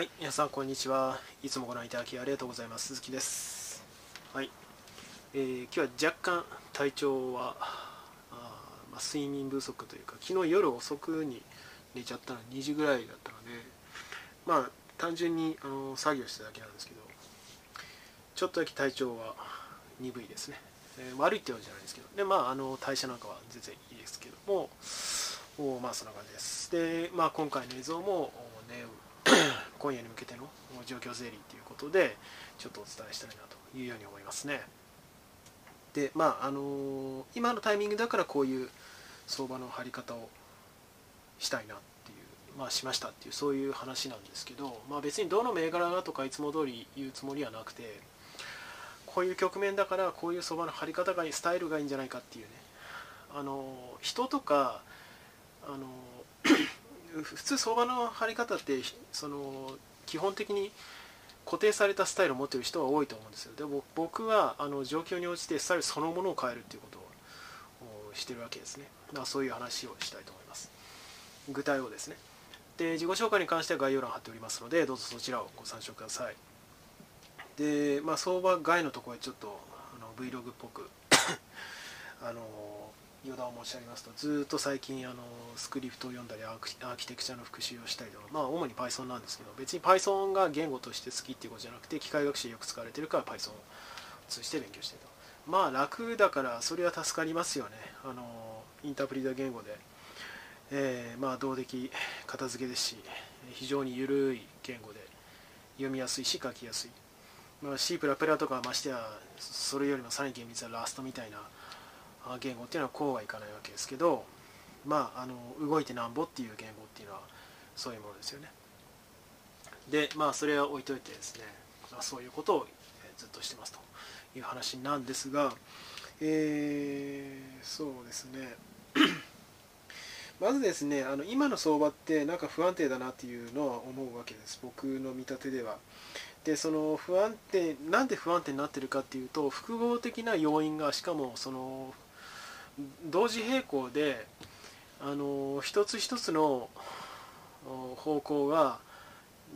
はい、皆さんこんにちは。いつもご覧いただきありがとうございます。鈴木です。はい、えー今日は若干体調はあまあ、睡眠不足というか、昨日夜遅くに寝ちゃったの2時ぐらいだったので、まあ単純にあの作業しただけなんですけど、ちょっとだけ体調は鈍いですね。えー悪いってわけじゃないですけど、でまああの代謝なんかは全然いいですけども、おまあそんな感じです。で、まあ今回の映像もね。今夜に向けての状況整理ということでちょっとお伝えしたいなというように思いますね。でまああの今のタイミングだからこういう相場の張り方をしたいなっていうまあしましたっていうそういう話なんですけど、まあ、別にどの銘柄がとかいつも通り言うつもりはなくてこういう局面だからこういう相場の張り方がいいスタイルがいいんじゃないかっていうねあの人とかあの普通相場の張り方ってその基本的に固定されたスタイルを持ってる人が多いと思うんですよ。で僕はあの状況に応じてスタイルそのものを変えるっていうことをしてるわけですね。だからそういう話をしたいと思います。具体をですね。で自己紹介に関しては概要欄貼っておりますのでどうぞそちらをご参照ください。でまあ相場外のところへちょっとあの Vlog っぽく あの余談を申し上げますとずっと最近あのスクリプトを読んだりアーキテクチャの復習をしたりとかまあ主に Python なんですけど別に Python が言語として好きっていうことじゃなくて機械学習よく使われてるから Python を通じて勉強してるとまあ楽だからそれは助かりますよね。あのインタープリタ言語で、えーまあ動的片付けですし非常に緩い言語で読みやすいし書きやすい、まあ、C とかましてやそれよりもさらに厳密なラストみたいな言語っていうのはこうはいかないわけですけどまああの動いてなんぼっていう言語っていうのはそういうものですよね。でまあそれは置いといてですね、まあ、そういうことをずっとしてますという話なんですがえーそうですね。まずですねあの今の相場ってなんか不安定だなっていうのは思うわけです。僕の見立てでは。でその不安定なんで不安定になってるかっていうと複合的な要因がしかもその同時並行であの一つ一つの方向が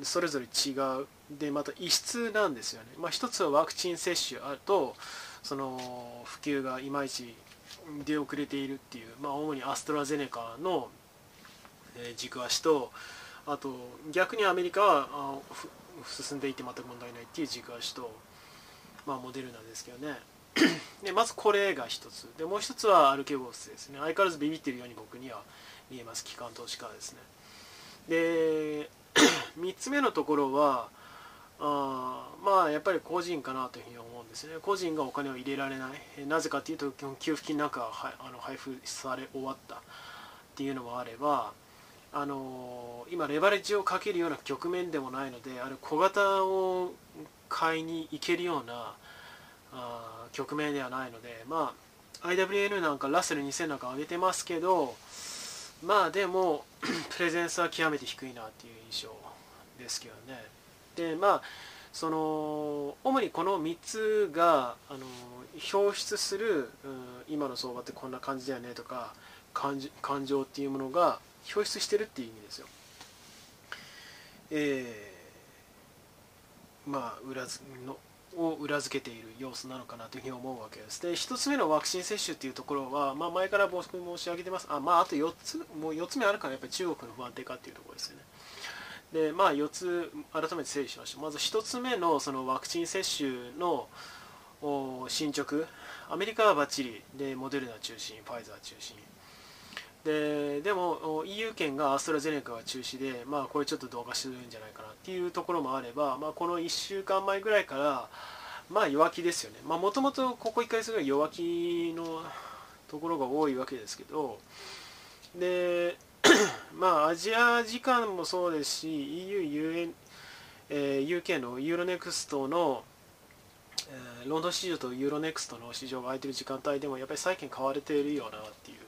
それぞれ違う。でまた異質なんですよね、まあ、一つはワクチン接種あとその普及がいまいち出遅れているっていう、まあ、主にアストラゼネカの軸足とあと逆にアメリカは進んでいて全く問題ないっていう軸足と、まあ、モデルなんですけどね。でまずこれが一つ。でもう一つはアルケゴスですね。相変わらずビビってるように僕には見えます。機関投資家ですね。で 3つ目のところはあまあやっぱり個人かなというふうに思うんですね。個人がお金を入れられない。なぜかというと基本給付金なんかはあの配布され終わったっていうのもあればあの今レバレッジをかけるような局面でもないのである小型を買いに行けるようなあー局面ではないのでまあ IWN なんかラッセル2000なんか上げてますけどまあでも プレゼンスは極めて低いなっていう印象ですけどねでまあその主にこの3つがあの表出する、うん今の相場ってこんな感じだよねとか感じ感情っていうものが表出してるっていう意味ですよ。えーまあ裏付のを裏付けている要素なのかなというふうに思うわけです。で1つ目のワクチン接種っていうところは、まあ、前から申し上げてます。あ,、まあ、あと4つもう4つ目あるからやっぱり中国の不安定化っていうところですよね。でまあ4つ改めて整理しましょう。まず1つ目のそのワクチン接種の進捗。アメリカはバッチリ。でモデルナ中心ファイザー中心。ででも EU 圏がアストラゼネカが中止で、まあ、これちょっとどうかするんじゃないかなっていうところもあれば、まあ、この1週間前ぐらいから、まあ、弱気ですよね。もともとここ1ヶ月ぐらい弱気のところが多いわけですけどで まあアジア時間もそうですし EU、UN えー UK のユーロネクストの、えーロンドン市場とユーロネクストの市場が開いてる時間帯でもやっぱり債券買われているよなっていう。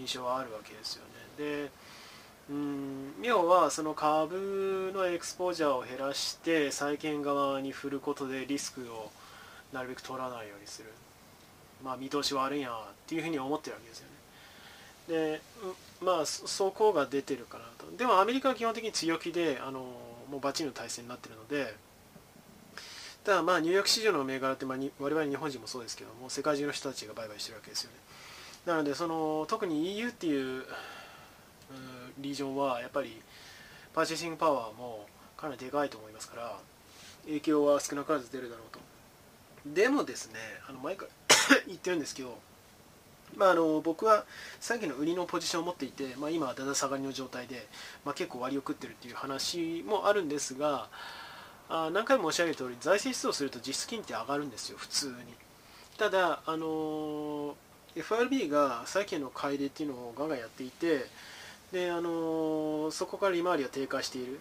印象はあるわけですよね。でうん要はその株のエクスポージャーを減らして債券側に振ることでリスクをなるべく取らないようにする、まあ、見通し悪いなっていうふうに思ってるわけですよね。でまあそこが出てるかなとでもアメリカは基本的に強気であのもうバチの体制になってるのでただまあニューヨーク市場の銘柄って、まあ、我々日本人もそうですけども世界中の人たちが売買してるわけですよねなのでその特に EU っていうリージョンはやっぱりパーチェーシングパワーもかなりでかいと思いますから影響は少なからず出るだろうと。でもですねあの毎回 言ってるんですけどまあ、あの僕はさっきの売りのポジションを持っていて、まあ、今はだだ下がりの状態で、まあ、結構割を食ってるっていう話もあるんですがあ何回も申し上げる通り財政出動すると実質金って上がるんですよ普通に。ただ、あの FRB が債券の買い入れっていうのをガンガンやっていてで、あのそこから利回りが低下している。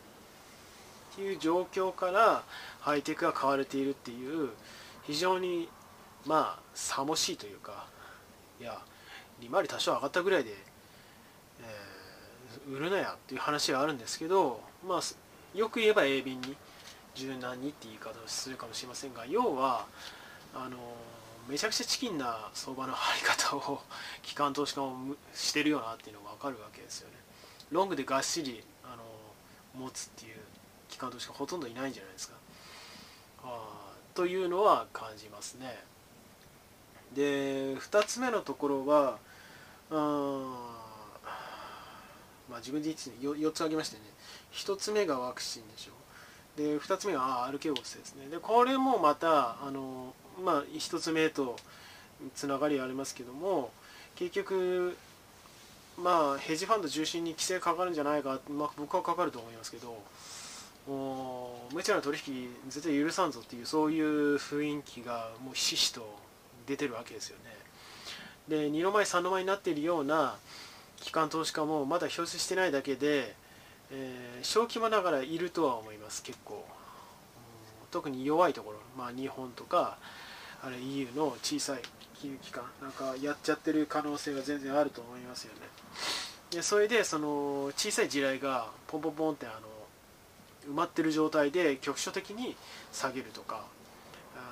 っていう状況からハイテクが買われているっていう非常にまあさもしいというかいや利回り多少上がったぐらいで、えー、売るなやっていう話があるんですけど、まあ、よく言えば鋭敏に柔軟にって言い方をするかもしれませんが要はあのめちゃくちゃチキンな相場の張り方を 機関投資家もしてるよなっていうのが分かるわけですよね。ロングでがっしりあの持つっていう機関投資家ほとんどいないんじゃないですか。あというのは感じますね。で2つ目のところはあまあ自分で言って、4, つ挙げましてね1つ目がワクチンでしょで2つ目がアルケゴスですねでこれもまたあの、まあ、1つ目とつながりありますけども結局まあヘッジファンド中心に規制かかるんじゃないか、まあ、僕はかかると思いますけどもう無茶な取引絶対許さんぞっていうそういう雰囲気がもうひしひしと出てるわけですよね。で2の前3の前になっているような機関投資家もまだ表出してないだけで、えー、小規模ながらいるとは思います結構、特に弱いところ、まあ、日本とかあれ EU の小さい金融機関なんかやっちゃってる可能性が全然あると思いますよね。でそれでその小さい地雷がポンポンポンってあの埋まってる状態で局所的に下げるとか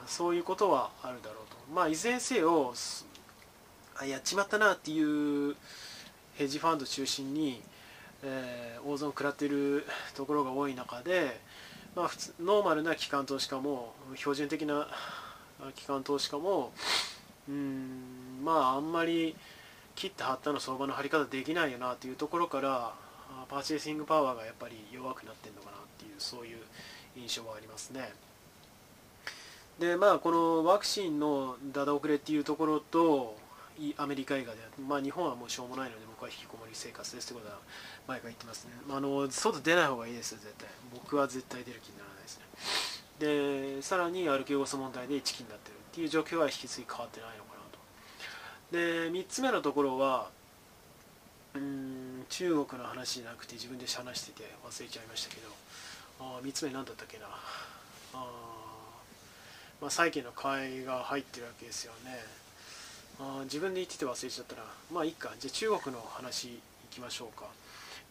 そういうことはあるだろうと。まあいずれにせよあやっちまったなっていうヘッジファンド中心に、えー、大損を食らっているところが多い中で、まあ、普通ノーマルな機関投資家も標準的な機関投資家もうんまああんまり切った張ったの相場の張り方できないよなっていうところからパーチェーシングパワーがやっぱり弱くなってるのかなっていうそういう印象はありますね。でまあこのワクチンのだだ遅れっていうところとアメリカ映画でまあ日本はもうしょうもないので僕は引きこもり生活ですってことは前から言ってますね、まあ、あの外出ない方がいいです絶対。僕は絶対出る気にならないですね。でさらにアルケゴス問題でチキンになってるっていう状況は引き継ぎ変わってないのかなと。で3つ目のところはうん中国の話じゃなくて自分で話してて忘れちゃいましたけどあ3つ目何だったっけな。あまあ、債券の買いが入ってるわけですよね。あ自分で言ってて忘れちゃったらまあいいか。じゃあ中国の話いきましょうか。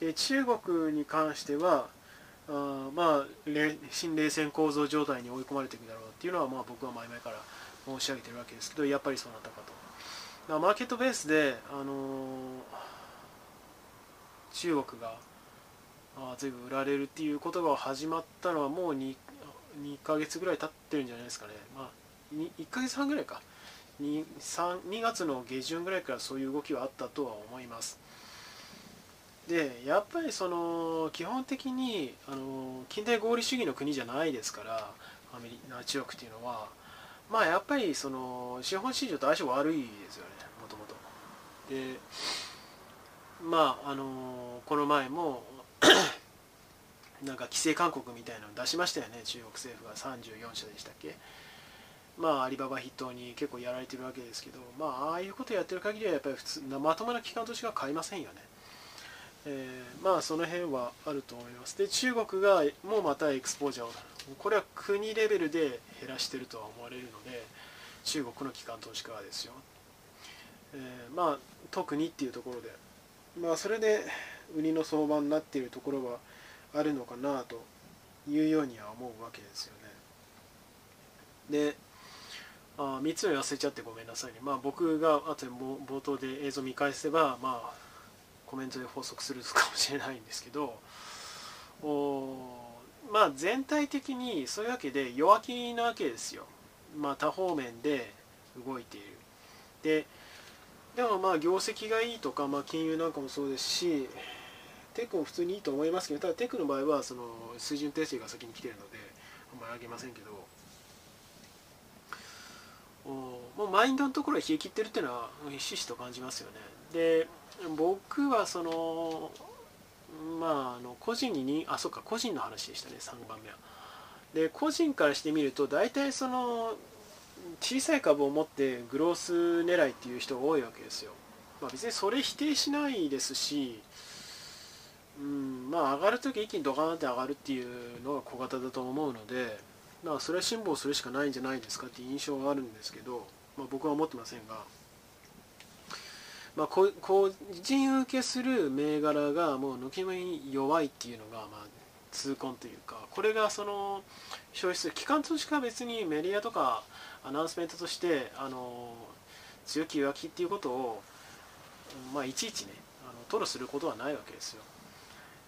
で中国に関してはあまあ新冷戦構造状態に追い込まれていくだろうっていうのはまあ僕は前々から申し上げてるわけですけどやっぱりそうなったかと。マーケットベースで、あのー、中国があ随分売られるっていうことが始まったのはもう 2, 2ヶ月ぐらい経ってるんじゃないですかね、まあ、1ヶ月半ぐらいか。2, 3 2月の下旬ぐらいからそういう動きはあったとは思います。でやっぱりその基本的にあの近代合理主義の国じゃないですからアメリカ中国っていうのは。まあやっぱりその資本市場と相性悪いですよねもともと。でまああのこの前もなんか規制勧告みたいなの出しましたよね中国政府が。34社でしたっけ。まあアリババ筆頭に結構やられてるわけですけどまあああいうことやってる限りはやっぱり普通まともな機関としては買いませんよね。えー、まあその辺はあると思います。で中国がもうまたエクスポージャーをこれは国レベルで減らしてるとは思われるので中国の機関投資家はですよ、えー、まあ特にっていうところで。まあそれで売りの相場になっているところはあるのかなというようには思うわけですよね。であ3つ目忘れちゃってごめんなさいね、まあ、僕が後で冒頭で映像見返せば、まあ、コメントで補足するかもしれないんですけどおままあ全体的にそういうわけで弱気なわけですよ。まあ多方面で動いている。ででもまあ業績がいいとか、まあ、金融なんかもそうですしテックも普通にいいと思いますけどただテックの場合はその水準訂正が先に来てるのであんまり上げませんけどもうマインドのところは冷え切ってるっていうのはひしひしと感じますよね。で僕はそのまああの個人ににあそうか個人の話でしたね3番目は。で個人からしてみると大体その小さい株を持ってグロース狙いっていう人が多いわけですよ、まあ、別にそれ否定しないですしうんまあ上がるとき一気にドカーンって上がるっていうのが小型だと思うのでまあそれは辛抱するしかないんじゃないですかっていう印象があるんですけど、まあ、僕は思ってませんが、まあ、個人受けする銘柄がもう抜き目に弱いっていうのがまあ痛恨というかこれがその消費する機関投資家は別にメディアとかアナウンスメントとしてあの強気弱気っていうことを、まあ、いちいちねあの吐露することはないわけですよ。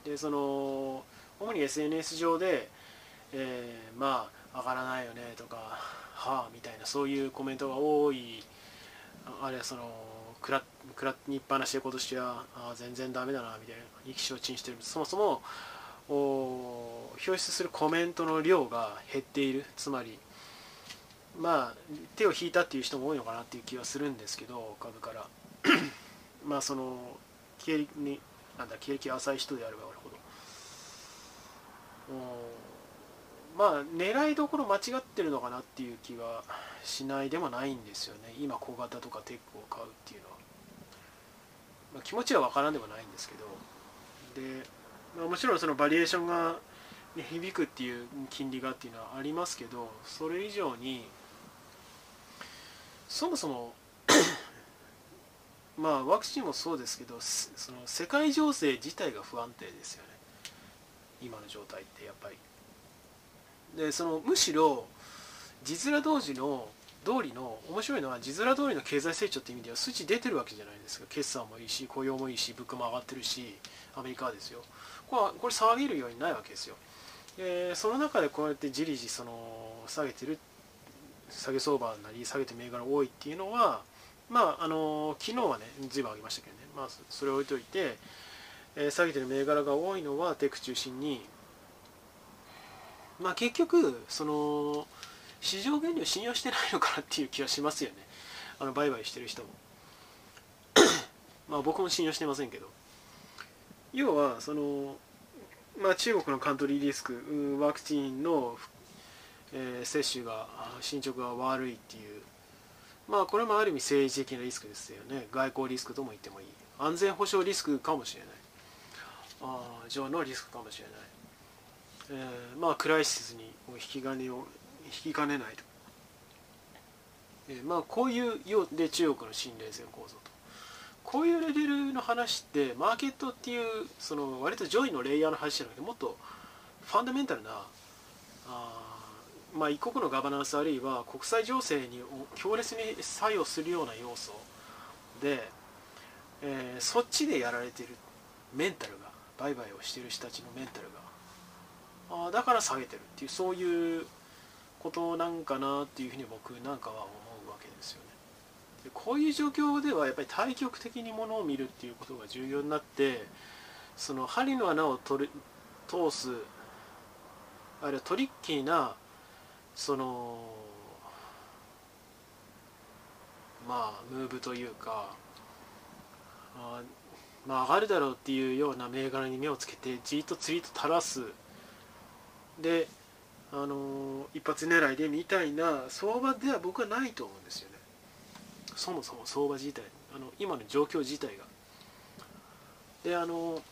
でその主に SNS 上で、えー、まあ上がらないよねとかはあみたいなそういうコメントが多い。あるいはそのくらくらにっぱなしで今年はあ全然ダメだなみたいな意気消沈してる。そもそもお表出するコメントの量が減っている。つまりまあ手を引いたっていう人も多いのかなっていう気はするんですけど株から。まあその経歴になんだ経歴浅い人であればあるほど。まあ狙いどころ間違ってるのかなっていう気はしないでもないんですよね。今小型とかテックを買うっていうのは、まあ、気持ちは分からんでもないんですけど。で、まあ、もちろんそのバリエーションが、ね、響くっていう金利がっていうのはありますけどそれ以上にそもそも まあワクチンもそうですけどその世界情勢自体が不安定ですよね。今の状態ってやっぱり。でそのむしろ字面同時の通りの面白いのは字面通りの経済成長っていう意味では数値出てるわけじゃないですか。決算もいいし雇用もいいし物価も上がってるしアメリカはですよ。これこれ騒げるようにないわけですよ。でその中でこうやってじりじその下げてる下げ相場なり下げて銘柄多いっていうのはまああの昨日はね随分上げましたけどね。まあそれを置いといて、え、下げてる銘柄が多いのはテク中心にまあ結局その市場原理を信用してないのかなっていう気はしますよね。あの売買してる人も。まあ僕も信用してませんけど。要はそのまあ中国のカントリーリスクワクチンのえー、接種が進捗が悪いっていう。まあこれもある意味政治的なリスクですよね。外交リスクとも言ってもいい。安全保障リスクかもしれない。あ上のリスクかもしれない、えー、まあクライシスに引き金を引きかねないと、えー、まあこういうようで中国の新冷戦構造と。こういうレベルの話ってマーケットっていうその割と上位のレイヤーの話じゃなくてもっとファンダメンタルなあまあ、一国のガバナンスあるいは国際情勢に強烈に作用するような要素で、えー、そっちでやられてるメンタルが売買をしてる人たちのメンタルがあだから下げてるっていうそういうことなんかなっていうふうに僕なんかは思うわけですよね。でこういう状況ではやっぱり対極的にものを見るっていうことが重要になってその針の穴を取る通すあるいはトリッキーなそのまあムーブというかあまあ上がるだろうっていうような銘柄に目をつけてじっと釣りと垂らすであの一発狙いでみたいな相場では僕はないと思うんですよね。そもそも相場自体あの今の状況自体が。であの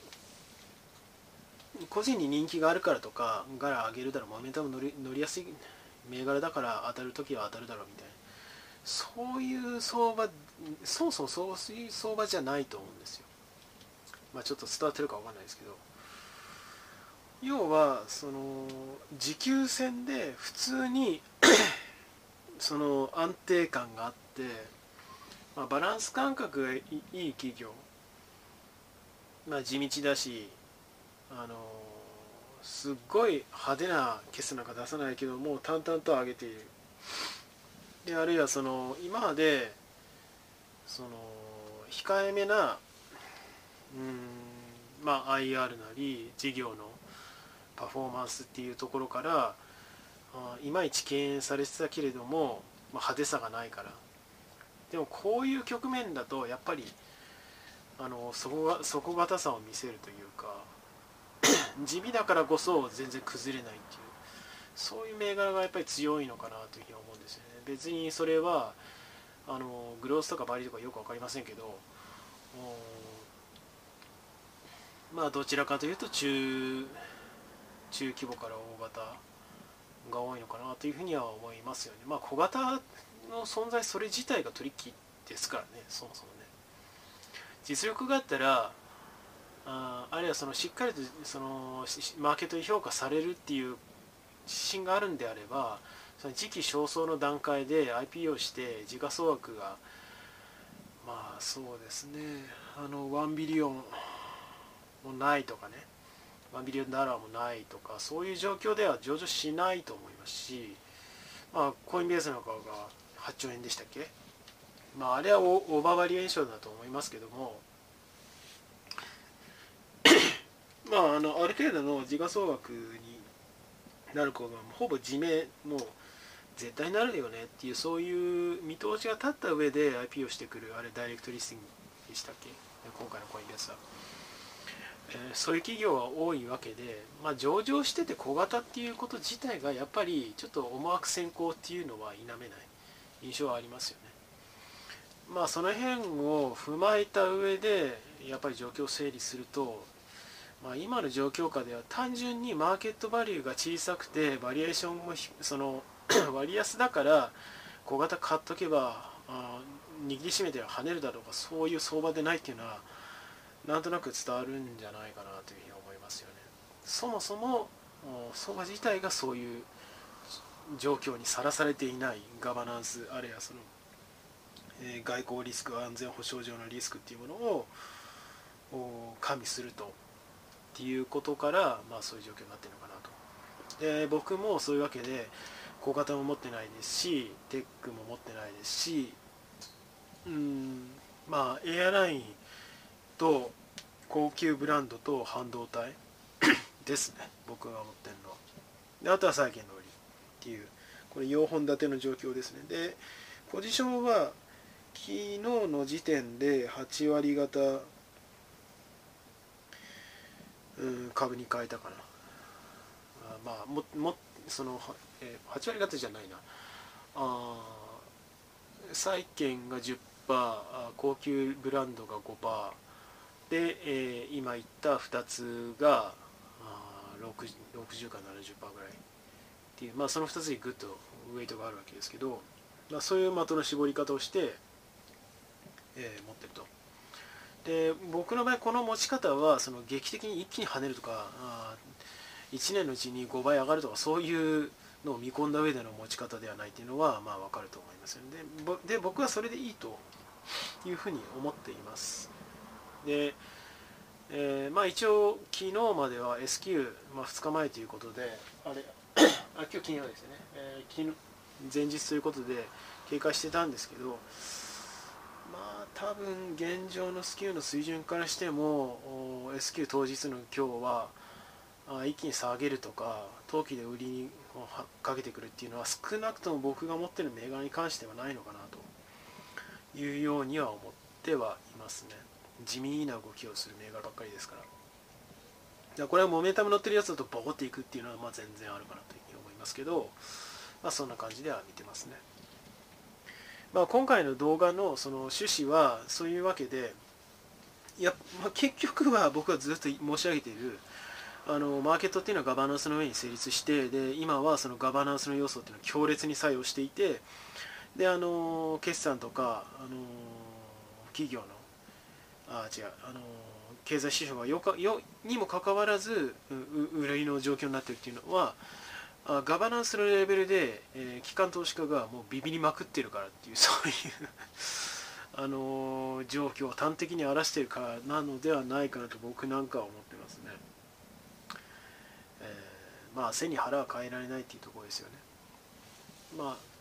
個人に人気があるからとか柄上げるだろうモメンタム乗り乗りやすい銘柄だから当たる時は当たるだろうみたいな。そういう相場そもそもそういう相場じゃないと思うんですよ。まあちょっと伝わってるか分かんないですけど。要はその持久戦で普通に その安定感があって、まあ、バランス感覚がいい企業、まあ、地道だしあのすっごい派手な決算なんか出さないけども淡々と上げている。であるいはその今までその控えめなうんまあ IR なり事業のパフォーマンスっていうところからいまいち敬遠されてたけれども、まあ、派手さがないから。でもこういう局面だとやっぱりあの底が底堅さを見せるというか 地味だからこそ全然崩れないっていうそういう銘柄がやっぱり強いのかなというふうに思うんですよね。別にそれはあのグロースとかバリとかよく分かりませんけどまあどちらかというと中中規模から大型が多いのかなというふうには思いますよね。まあ小型の存在それ自体がトリッキーですからねそもそもね。実力があったらああるいはそのしっかりとそのマーケットに評価されるっていう自信があるんであればその時期尚早の段階で IPO して時価総額がまあそうですねあの1ビリオンもないとかね。1ビリオンダラーもないとかそういう状況では上場しないと思いますし、まあ、コインベースなんかが8兆円でしたっけ？まあ、あれはオーバーバリエーションだと思いますけども まああのある程度の時価総額になる子がほぼ自明もう絶対になるよねっていうそういう見通しが立った上で IP をしてくるあれダイレクトリスティングでしたっけ？今回のコインベースは、え、そういう企業は多いわけで、まあ、上場してて小型っていうこと自体がやっぱりちょっと思惑先行っていうのは否めない。印象はありますよね。まあその辺を踏まえた上でやっぱり状況を整理すると、まあ、今の状況下では単純にマーケットバリューが小さくてバリエーションもその 割安だから小型買っとけばあ握りしめては跳ねるだろうかそういう相場でないっていうのはなんとなく伝わるんじゃないかなというふうに思いますよね。そもそも相場自体がそういう状況にさらされていないガバナンスあるいはそのえ外交リスク安全保障上のリスクっていうものを加味するとっていうことから、まあ、そういう状況になってるのかなとで僕もそういうわけで小型も持ってないですしテックも持ってないですしうんまあエアラインと高級ブランドと半導体。ですね。僕が持ってるのは。であとは債券の売りっていうこれ4本立ての状況ですね。でポジションは昨日の時点で8割方、うん、株に変えたかな。あまあももその、えー、8割方じゃないな。あ債券が10%高級ブランドが5%で、えー、今言った2つがあ60か70%ぐらい。っていう、まあ、その2つにグッとウェイトがあるわけですけど、まあ、そういう的の絞り方をしてえー、持ってると。で僕の場合この持ち方はその劇的に一気に跳ねるとかあ1年のうちに5倍上がるとかそういうのを見込んだ上での持ち方ではないっていうのはまあ分かると思いますよね。でで僕はそれでいいというふうに思っています。で、えー、まあ一応昨日までは S q、まあ、2日前ということであれあ今日金曜ですね、えー、昨日前日ということで警戒してたんですけどまあ多分現状のスキューの水準からしても S q 当日の今日は一気に下げるとか投機で売りにかけてくるっていうのは少なくとも僕が持ってる銘柄に関してはないのかなというようには思ってはいますね。地味な動きをする銘柄ばっかりですからこれはモメンタム乗ってるやつだとボコっていくっていうのはまあ全然あるかなというふうに思いますけど、まあ、そんな感じでは見てますね。まあ、今回の動画のその趣旨はそういうわけでいや、まあ、結局は僕はずっと申し上げているあのマーケットっていうのはガバナンスの上に成立してで今はそのガバナンスの要素っていうのは強烈に作用していてであの決算とかあの企業のあ違うあの経済指標がよかよにもかかわらず売りの状況になっているっていうのはあガバナンスのレベルで、えー、機関投資家がもうビビりまくってるからっていう そういうあのー、状況を端的に荒らしてるからなのではないかなと僕なんかは思ってますね。えまあ背に腹は変えられないっていうところですよねまあ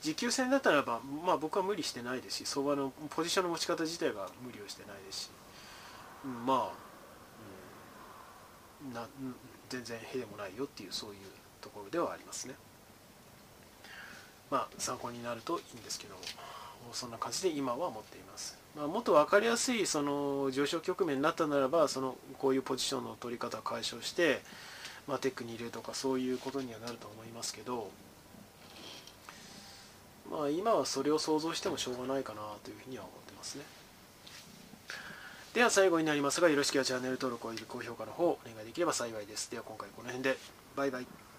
持久戦だったらば、まあ、僕は無理してないですし相場のポジションの持ち方自体が無理をしてないですし、うん、まあ、うん、な全然へでもないよっていうそういうところではありますね。まあ参考になるといいんですけどもそんな感じで今は持っています、まあ、もっと分かりやすいその上昇局面になったならばそのこういうポジションの取り方を解消して、まあ、テックに入れるとかそういうことにはなると思いますけどまあ今はそれを想像してもしょうがないかなというふうには思ってますね。では最後になりますがよろしければチャンネル登録および高評価の方お願いできれば幸いです。では今回この辺で。バイバイ。